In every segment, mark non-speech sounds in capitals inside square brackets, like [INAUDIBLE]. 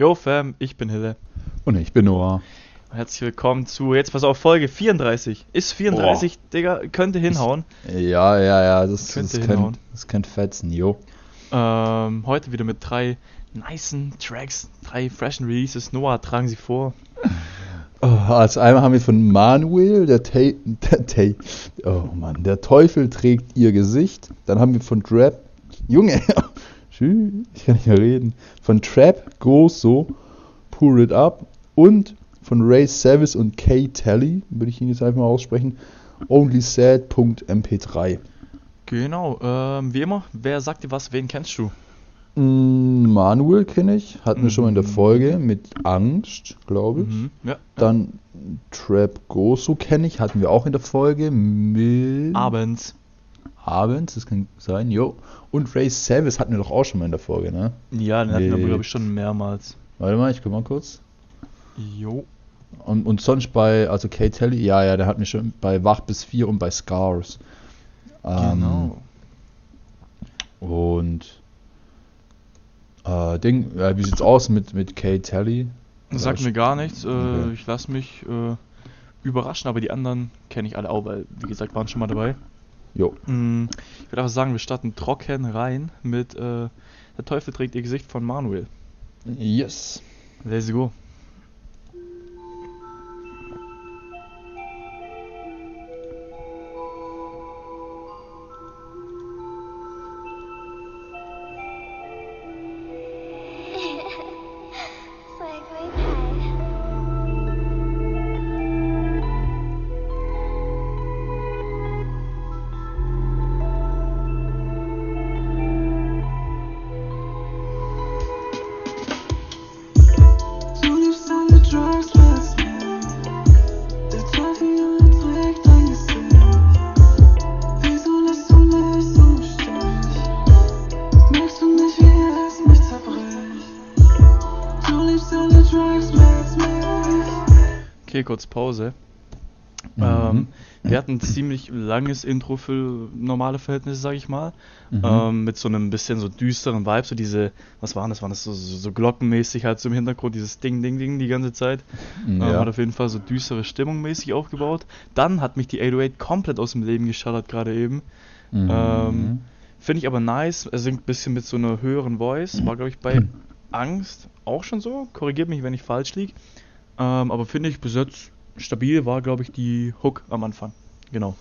Yo Fam, ich bin Hille. Und ich bin Noah. Herzlich willkommen zu, jetzt pass auf, Folge 34. Ist 34, Digga, könnte hinhauen. Ja, ja, ja, das, Könnte das, hinhauen. kann, das kann fetzen, jo. Ähm, heute wieder mit drei nicen Tracks, drei freshen Releases. Noah, tragen sie vor. Oh, als einmal haben wir von Manuel, der, Te der, Te oh Mann, der Teufel trägt ihr Gesicht. Dann haben wir von Trap, Junge, tschüss, ich kann nicht mehr reden. Von Trap, Grosso, Pour It Up und von Ray Savis und Kay Telly, würde ich ihn jetzt einfach mal aussprechen, Only Sad.mp3. Genau, ähm, wie immer, wer sagt dir was, wen kennst du? Mm, Manuel kenne ich, hatten wir schon mal in der Mhm. Folge mit Angst, glaube ich. Mhm, ja. Dann Trap Goso kenne ich, hatten wir auch in der Folge mit Abends. Abends, das kann sein, jo. Und Ray Savis hatten wir doch auch schon mal in der Folge, ne? Ja, den hatten wir, Nee. glaube ich, schon mehrmals. Warte mal, ich guck mal kurz. Jo. Und, und sonst bei, also Kate Telly, ja, ja, der hat mir schon bei Wach bis 4 und bei Scars. Ähm, Genau. Und äh, Ding, äh, wie sieht's aus mit, mit Kate Telly? Das sagt mir gar nichts. Äh, Okay. Ich lasse mich äh, überraschen, aber die anderen kenne ich alle auch, weil, wie gesagt, waren schon mal dabei. Jo. Mm, Ich würde einfach sagen, wir starten trocken rein mit äh, Der Teufel trägt ihr Gesicht von Manuel. Yes. Let's go. Kurz Pause. Mhm. Ähm, wir hatten ein ziemlich langes Intro für normale Verhältnisse, sag ich mal. Mhm. Ähm, mit so einem bisschen so düsteren Vibe, so diese, was waren das? Waren das so, so, so glockenmäßig halt so im Hintergrund, dieses Ding, Ding, Ding die ganze Zeit. Ähm, ja. hat auf jeden Fall so düstere Stimmung mäßig aufgebaut. Dann hat mich die 808 komplett aus dem Leben geschallert gerade eben. Mhm. Ähm, Finde ich aber nice. Er singt ein bisschen mit so einer höheren Voice. War, glaube ich, bei Angst auch schon so. Korrigiert mich, wenn ich falsch liege. Ähm, aber finde ich bis jetzt stabil war, glaube ich, die Hook am Anfang. Genau.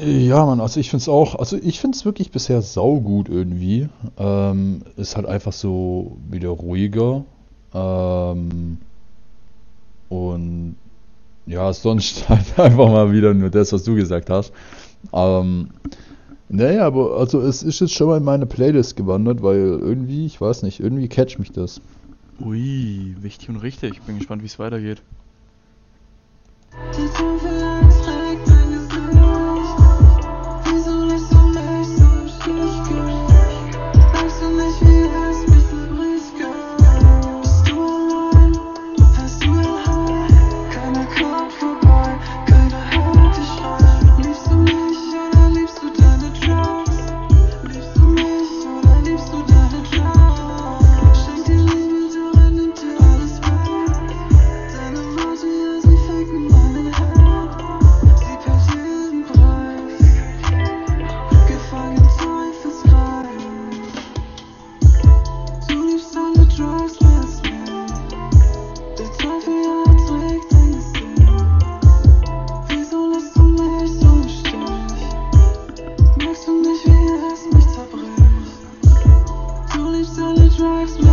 Ja, Mann, also ich find's auch, also ich find's wirklich bisher saugut irgendwie. Ähm, ist halt einfach so wieder ruhiger. Ähm, und ja, sonst [LAUGHS] halt einfach mal wieder nur das, was du gesagt hast. Ähm, naja, aber also es ist jetzt schon mal in meine Playlist gewandert, weil irgendwie, ich weiß nicht, irgendwie catcht mich das. Ui, wichtig und richtig. Bin gespannt, wie es weitergeht. Stich? Merkst du nicht, wie es mich zerbricht? Du liebst alle Drugs, lass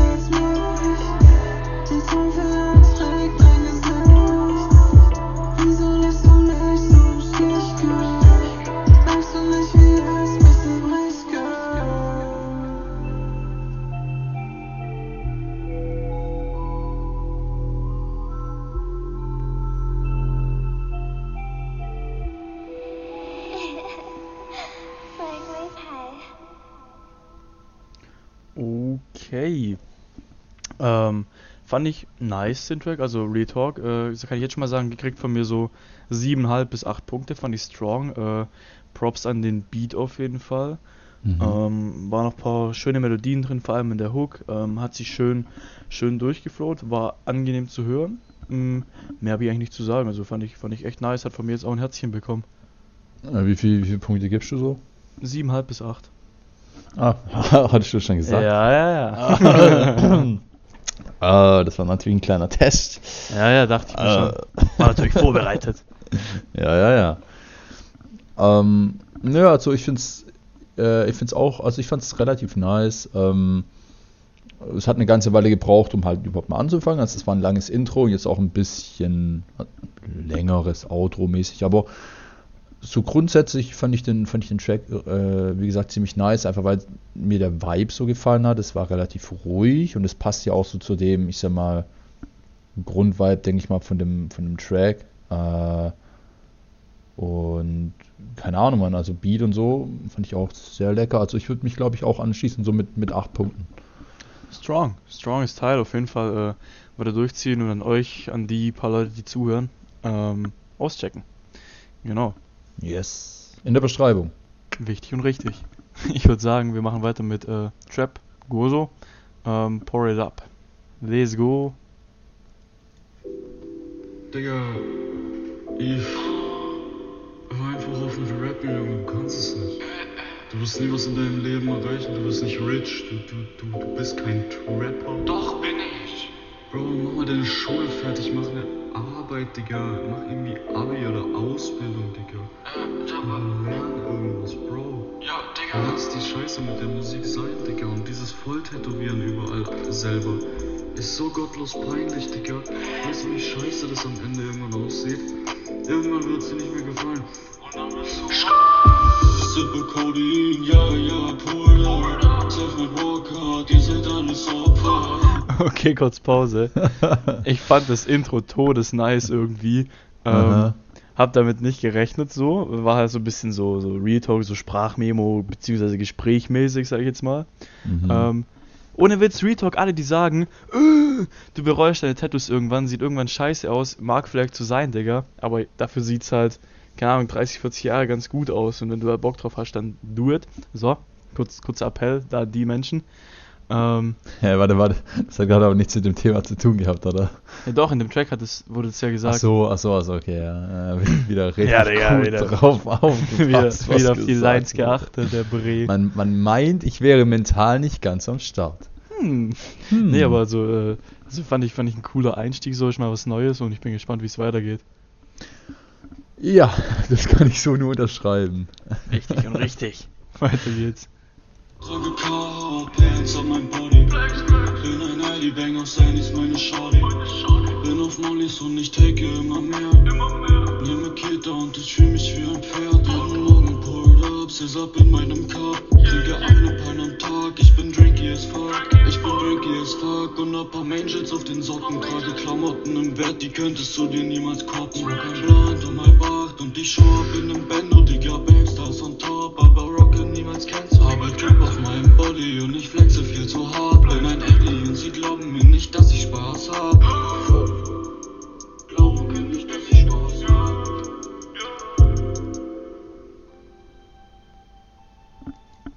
Ähm, fand ich nice, den Track. Also Real Talk, äh, das kann ich jetzt schon mal sagen, gekriegt von mir so 7,5 bis 8 Punkte. Fand ich strong. Äh, Props an den Beat auf jeden Fall. Mhm. Ähm, waren noch ein paar schöne Melodien drin, vor allem in der Hook. Ähm, hat sich schön, schön durchgeflowt, war angenehm zu hören. Mm, mehr habe ich eigentlich nicht zu sagen. Also fand ich, fand ich echt nice, hat von mir jetzt auch ein Herzchen bekommen. Äh, Wie, viel, wie viele Punkte gibst du so? 7,5 bis 8. Ah, [LAUGHS] hattest du schon gesagt. Ja, ja, ja. [LAUGHS] [LAUGHS] Ah, das war natürlich ein kleiner Test. ja, ja, dachte ich mir Äh. schon. War natürlich vorbereitet. [LAUGHS] Ja, ja, ja. Ähm, naja, also ich finde es äh, ich find's auch, also ich fand es relativ nice. Ähm, es hat eine ganze Weile gebraucht, um halt überhaupt mal anzufangen. Also es war ein langes Intro, jetzt auch ein bisschen längeres Outro mäßig, aber so grundsätzlich fand ich den, fand ich den Track, äh, wie gesagt, ziemlich nice, einfach weil mir der Vibe so gefallen hat. Es war relativ ruhig und es passt ja auch so zu dem, ich sag mal, Grundvibe, denke ich mal, von dem, von dem Track. Äh, und keine Ahnung, man, also Beat und so fand ich auch sehr lecker. Also ich würde mich, glaube ich, auch anschließen, so mit, mit 8 Punkten. Strong. Strong ist Teil auf jeden Fall äh, weiter durchziehen und an euch, an die paar Leute, die zuhören, ähm, auschecken. Genau. Yes. In der Beschreibung. Wichtig und richtig. Ich würde sagen, wir machen weiter mit äh, Trap, Gozo, ähm, Pour It Up. Let's go. Digga, Eve, hör einfach auf mit Rappen, Junge, du kannst es nicht. Du wirst nie was in deinem Leben erreichen, du wirst nicht rich, du, du, du, du bist kein Trapper. Doch bin ich. Bro, mach mal deine Schule fertig, mach eine Arbeit, Digga, mach irgendwie Abi oder Ausbildung, Digga. Äh, Aber aber, lern irgendwas, Bro. ja, Digga. Lass die Scheiße mit der Musik sein, Digga, und dieses Volltätowieren überall selber ist so gottlos peinlich, Digga. Weißt du, wie scheiße das am Ende irgendwann aussieht? Irgendwann wird sie nicht mehr gefallen. Und dann bist du Sippe Codein, ja, ja, pull up. Self mit Walker, ihr seid alles Opfer. [LAUGHS] Okay, kurz Pause. [LAUGHS] Ich fand das Intro todes nice irgendwie. Ähm, hab damit nicht gerechnet so. War halt so ein bisschen so, so Real Talk, so Sprachmemo, beziehungsweise Gesprächmäßig, sag ich jetzt mal. Mhm. Ähm, ohne Witz, Real Talk, alle die sagen, "Äh, du bereust deine Tattoos irgendwann, sieht irgendwann scheiße aus, mag vielleicht zu sein, Digga, aber dafür sieht's halt, keine Ahnung, 30, 40 Jahre ganz gut aus und wenn du halt Bock drauf hast, dann do it. So, kurz, kurzer Appell, da die Menschen. Ähm, Ja, warte, warte. Das hat gerade aber nichts mit dem Thema zu tun gehabt, oder? ja doch, in dem Track hat es, wurde es ja Ach gesagt. so, ach so, ach so, okay, ja. Äh, [LAUGHS] wieder richtig Ja, Digga, gut wieder- drauf aufgepasst, [LAUGHS] wieder, wieder auf die Lines geachtet, der Bre. Man, man meint, ich wäre mental nicht ganz am Start. Hm. Hm. Nee, aber so, äh, also fand ich, fand ich ein cooler Einstieg, so ist mal was Neues und ich bin gespannt, wie es weitergeht. Ja, [LAUGHS] das kann ich so nur unterschreiben. Richtig und richtig. Weiter geht's. Trage Carhartt Pants auf mein Body. Bin ein ID Bang auf ist meine Shawty. Bin auf Mollys und ich take immer mehr. Nehme Kita und ich fühl mich wie ein Pferd. Morgen pulled up, says up in meinem Cup. Trinke eine Pint am Tag, ich bin drinky as fuck. Ich bin drinky as fuck und hab paar Angels auf den Socken. Trage Klamotten im Wert, die könntest du dir niemals koppen. Kein Blunt um halb acht und ich show up in nem Bando, Digga, Backstars on top. Aber Rocke niemals kennst flexe viel zu hart. Bin ein Alien, sie glauben mir nicht, dass ich Spaß hab. Glauben mir nicht, dass ich Spaß hab.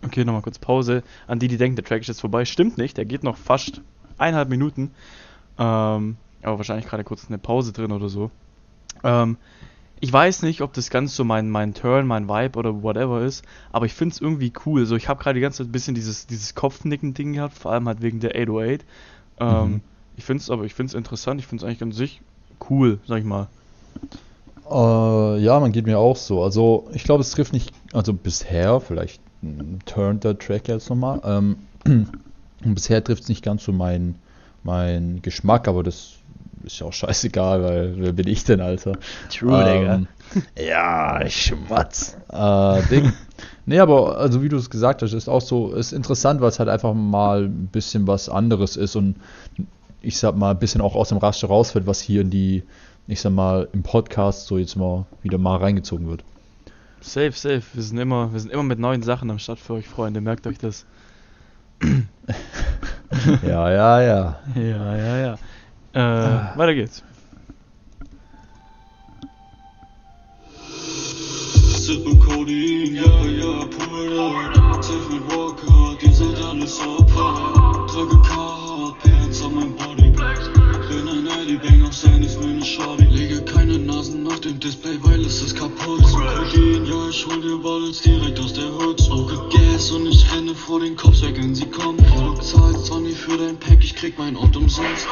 Okay, nochmal kurz Pause. An die, die denken, der Track ist jetzt vorbei. Stimmt nicht, der geht noch fast eineinhalb Minuten. Ähm, aber wahrscheinlich gerade kurz eine Pause drin oder so. Ähm, ich weiß nicht, ob das ganz so mein, mein Turn, mein Vibe oder whatever ist, aber ich finde es irgendwie cool. So, ich habe gerade die ganze Zeit ein bisschen dieses, dieses Kopfnicken-Ding gehabt, vor allem halt wegen der 808. Ähm, Mhm. Ich finde es aber, ich finde es interessant, ich finde es eigentlich an sich cool, sag ich mal. Äh, ja, man geht mir auch so. Also, ich glaube, es trifft nicht, also bisher, vielleicht mm, turnt der Track jetzt nochmal. Ähm, und [CLEARS THROAT] bisher trifft es nicht ganz so mein, mein Geschmack, aber das ist ja auch scheißegal, weil wer bin ich denn, Alter? Ähm, ja, Schmatz. Äh, Ding. [LAUGHS] nee, aber also wie du es gesagt hast, ist auch so, ist interessant, weil es halt einfach mal ein bisschen was anderes ist und ich sag mal, ein bisschen auch aus dem Raster rausfällt, was hier in die, ich sag mal, im Podcast so jetzt mal wieder mal reingezogen wird. Safe, safe. Wir sind immer, wir sind immer mit neuen Sachen am Start für euch, Freunde. Merkt euch das. [LAUGHS] ja, ja, ja. [LAUGHS] Ja, ja, ja. Äh, weiter geht's. Sippe Codein, ja, ja, pull up. Safe mit Walker, ihr seid alles Opfer. Trage Carhartt Pants an meinem Body. Eddie Bang auf sein ist meine Shorty. Lege keine Nasen auf dem Display, weil es ist kaputt. Kokain, ja, ich hol dir Balls direkt aus der Hood. Smoke Gas und ich renne vor den Cops weg, wenn sie kommen. Du zahlst 20 für dein Pack, ich krieg mein Auto umsonst.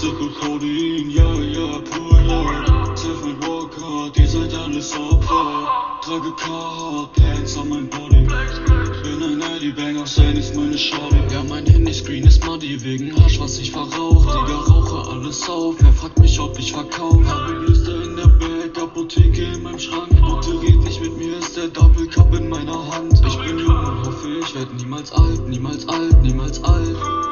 Sippe Codein, ja, ja, ja. Safe mit Walker, ihr seid alles Opfer. Trage Carhartt Pants an meinem Body. Bin ein Eddie Bang auf sein ist meine Shorty. Ja, mein Handyscreen ist muddy wegen Hasch, was ich verrauch. Digga, rauche alles auf. Wer fragt mich, ob ich verkauf? Habe Blister in der Bag, Apotheke in meinem Schrank. Bitte red nicht mit mir, ist der Doppelcup in meiner Hand. Ich bin jung und hoffe, ich werd niemals alt, niemals alt, niemals alt.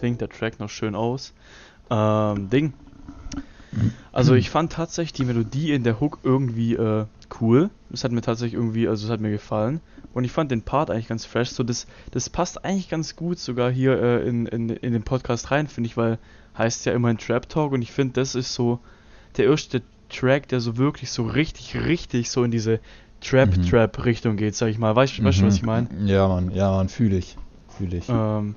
Klingt der Track noch schön aus. Ähm, Ding. Also ich fand tatsächlich die Melodie in der Hook irgendwie äh, cool. Das hat mir tatsächlich irgendwie, also es hat mir gefallen. Und ich fand den Part eigentlich ganz fresh. So, das, das passt eigentlich ganz gut sogar hier äh, in, in, in den Podcast rein, finde ich, weil heißt ja immerhin Trap Talk und ich finde, das ist so der erste Track, der so wirklich so richtig, richtig so in diese Trap-Trap-Richtung geht, sag ich mal. Weißt du, du, was ich meine? Ja, Mann, ja, Mann, fühle ich. Fühle ich. Ähm,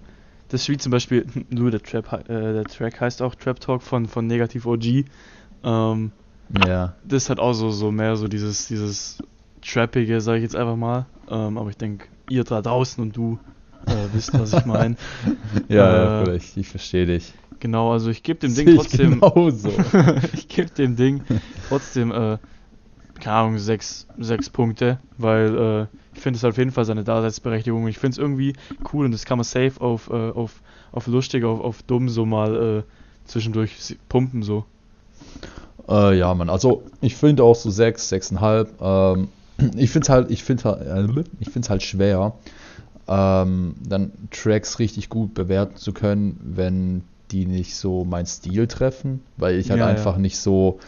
das wie zum Beispiel, [LAUGHS] nur der, Trap, äh, der Track heißt auch Trap Talk von, von Negativ OG. Ähm, ja. das hat auch so, so mehr so dieses, dieses Trappige, sag ich jetzt einfach mal. Ähm, aber ich denke, ihr da draußen und du äh, wisst, was ich meine. [LAUGHS] Ja, Äh, ja, ich, ich verstehe dich. Genau, also ich gebe [LAUGHS] dem Ding trotzdem. genauso. ich gebe dem Ding trotzdem, äh, keine Ahnung, sechs, sechs Punkte, weil äh, ich finde es auf jeden Fall seine Daseinsberechtigung. Ich finde es irgendwie cool und das kann man safe auf, äh, auf, auf lustig, auf, auf dumm so mal äh, zwischendurch pumpen so. Äh, ja, Mann, also ich finde auch so 6, 6,5. Ähm, ich finde es halt, ich finde halt, äh, ich finde halt schwer, ähm, dann Tracks richtig gut bewerten zu können, wenn die nicht so meinen Stil treffen, weil ich halt Ja, ja. einfach nicht so,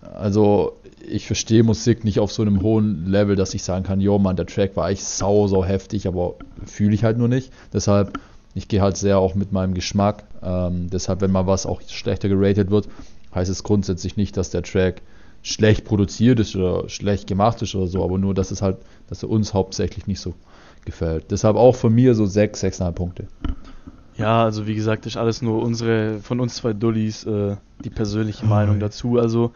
also ich verstehe Musik nicht auf so einem hohen Level, dass ich sagen kann, jo Mann, der Track war echt sau, sau heftig, aber fühle ich halt nur nicht. Deshalb, ich gehe halt sehr auch mit meinem Geschmack. Ähm, deshalb, wenn mal was auch schlechter geratet wird, heißt es grundsätzlich nicht, dass der Track schlecht produziert ist oder schlecht gemacht ist oder so, aber nur, dass es halt, dass er uns hauptsächlich nicht so gefällt. Deshalb auch von mir so 6, 6,5 Punkte. Ja, also wie gesagt, das ist alles nur unsere, von uns zwei Dullis, äh, die persönliche Meinung dazu. Also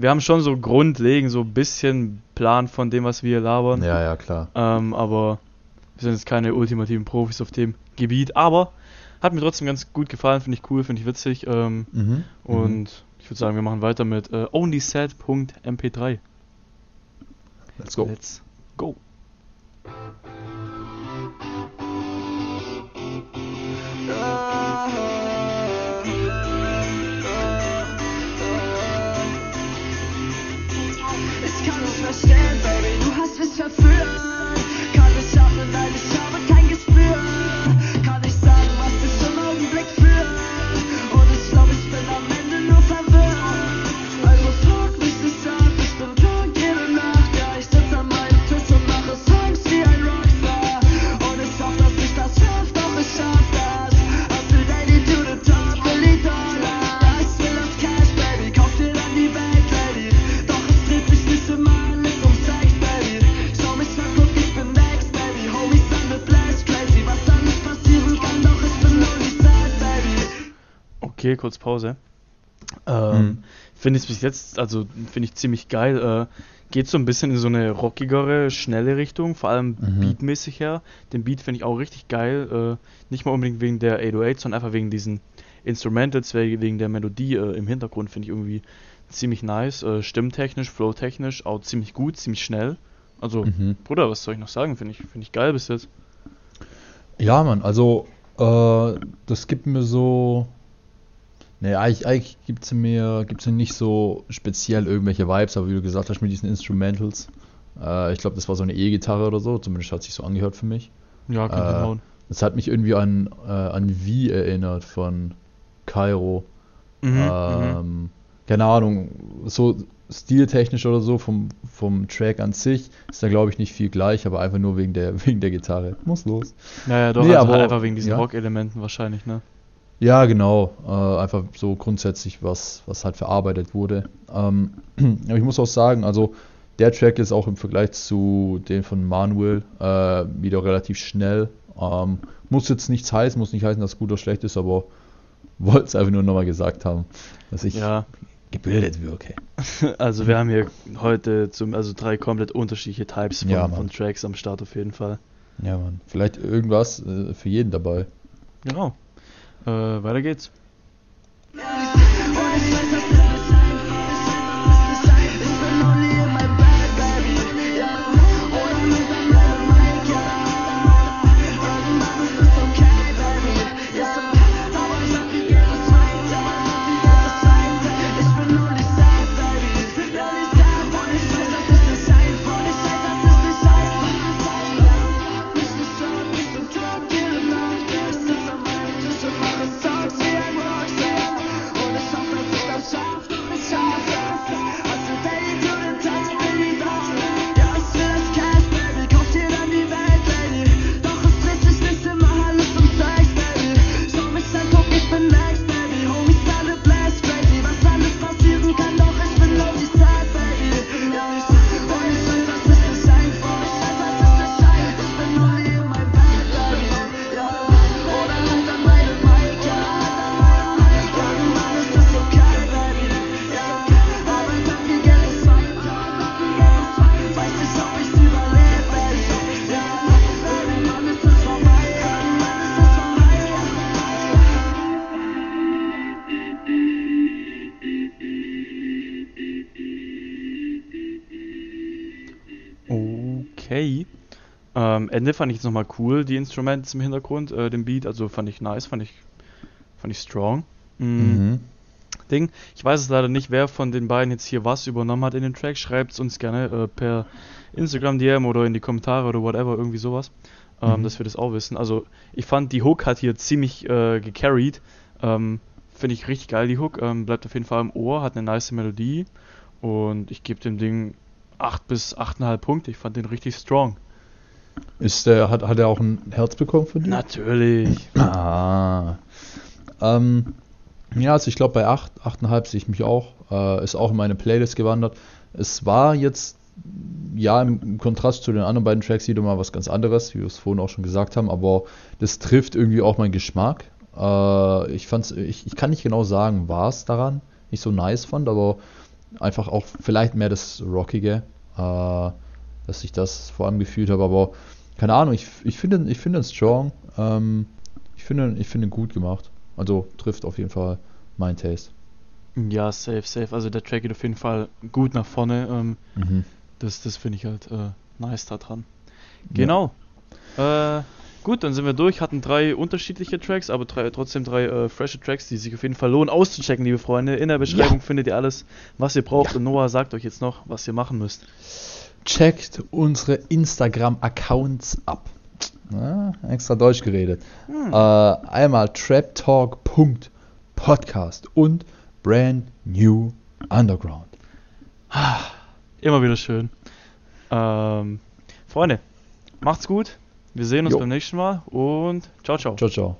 wir haben schon so grundlegend so ein bisschen Plan von dem, was wir hier labern. Ja, ja, klar. Ähm, aber wir sind jetzt keine ultimativen Profis auf dem Gebiet. Aber hat mir trotzdem ganz gut gefallen, finde ich cool, finde ich witzig. Ähm, Mhm. und ich würde sagen, wir machen weiter mit äh, onlyset.mp3. Let's go. Let's go. Okay, kurz Pause. Ähm, Mhm. Finde ich bis jetzt, also finde ich ziemlich geil. Äh, geht so ein bisschen in so eine rockigere, schnelle Richtung, vor allem Mhm. beatmäßig her. Den Beat finde ich auch richtig geil. Äh, nicht mal unbedingt wegen der 808, sondern einfach wegen diesen Instrumentals, we- wegen der Melodie äh, im Hintergrund finde ich irgendwie ziemlich nice. Äh, stimmtechnisch, flowtechnisch auch ziemlich gut, ziemlich schnell. Also, Mhm. Bruder, was soll ich noch sagen? Finde ich, finde ich geil bis jetzt. Ja, Mann, also äh, das gibt mir so. Ne, eigentlich, eigentlich gibt es mir, gibt's mir nicht so speziell irgendwelche Vibes, aber wie du gesagt hast, mit diesen Instrumentals. Äh, ich glaube, das war so eine E-Gitarre oder so, zumindest hat sich so angehört für mich. Ja, kann Äh. Das hat mich irgendwie an, äh, an Wie erinnert von Kairo. Mhm, mhm. Ähm, keine Ahnung, so stiltechnisch oder so vom, vom Track an sich ist da glaube ich nicht viel gleich, aber einfach nur wegen der, [LAUGHS] wegen der Gitarre. Muss los. Naja, doch, nee, also halt aber- einfach wegen diesen ja. Rock-Elementen wahrscheinlich, ne? Ja, genau. Äh, einfach so grundsätzlich, was, was halt verarbeitet wurde. Ähm, [CLEARS THROAT] aber ich muss auch sagen, also der Track ist auch im Vergleich zu dem von Manuel äh, wieder relativ schnell. Ähm, muss jetzt nichts heißen, muss nicht heißen, dass es gut oder schlecht ist, aber [LAUGHS] wollte es einfach nur nochmal gesagt haben, dass ich Ja, gebildet wirke. [LAUGHS] also wir haben hier heute zum, also drei komplett unterschiedliche Types von, Ja, von Tracks am Start auf jeden Fall. Ja, Mann. Vielleicht irgendwas äh, für jeden dabei. Genau. Äh, weiter geht's. Ende fand ich jetzt nochmal cool, die Instrumente im Hintergrund, äh, den Beat, also fand ich nice, fand ich, fand ich strong. Mm, Mhm. Ding. Ich weiß es leider nicht, wer von den beiden jetzt hier was übernommen hat in den Track. Schreibt es uns gerne äh, per Instagram DM oder in die Kommentare oder whatever, irgendwie sowas, ähm, Mhm. dass wir das auch wissen. Also ich fand die Hook hat hier ziemlich äh, gecarried. Ähm, Finde ich richtig geil, die Hook. Ähm, bleibt auf jeden Fall im Ohr, hat eine nice Melodie und ich gebe dem Ding 8 bis 8,5 Punkte. Ich fand den richtig strong. Ist der, hat, hat er auch ein Herz bekommen von dir? Natürlich. [CLEARS THROAT] Ah. Ähm, ja, also ich glaube bei 8, 8,5 sehe ich mich auch. Äh, ist auch in meine Playlist gewandert. Es war jetzt, ja, im, Kontrast zu den anderen beiden Tracks wieder mal was ganz anderes, wie wir es vorhin auch schon gesagt haben, aber das trifft irgendwie auch meinen Geschmack. Äh, ich fand's, ich, ich kann nicht genau sagen, was daran ich so nice fand, aber einfach auch vielleicht mehr das Rockige, äh, dass ich das vor allem gefühlt habe, aber keine Ahnung, ich, ich finde ich finde ihn strong. Ähm, ich finde ich finde ihn gut gemacht. Also trifft auf jeden Fall mein Taste. Ja, safe, safe. Also der Track geht auf jeden Fall gut nach vorne. Ähm, Mhm. Das, das finde ich halt äh, nice da dran. Genau. Äh, gut, dann sind wir durch. Hatten drei unterschiedliche Tracks, aber drei, trotzdem drei äh, frische Tracks, die sich auf jeden Fall lohnen auszuchecken, liebe Freunde. In der Beschreibung findet ihr alles, was ihr braucht. Und Noah sagt euch jetzt noch, was ihr machen müsst. Checkt unsere Instagram-Accounts ab. Ja, extra Deutsch geredet. Hm. Äh, einmal traptalk.podcast und Brand New Underground. Immer wieder schön. Ähm, Freunde, macht's gut. Wir sehen uns Jo. beim nächsten Mal und ciao, ciao. Ciao, ciao.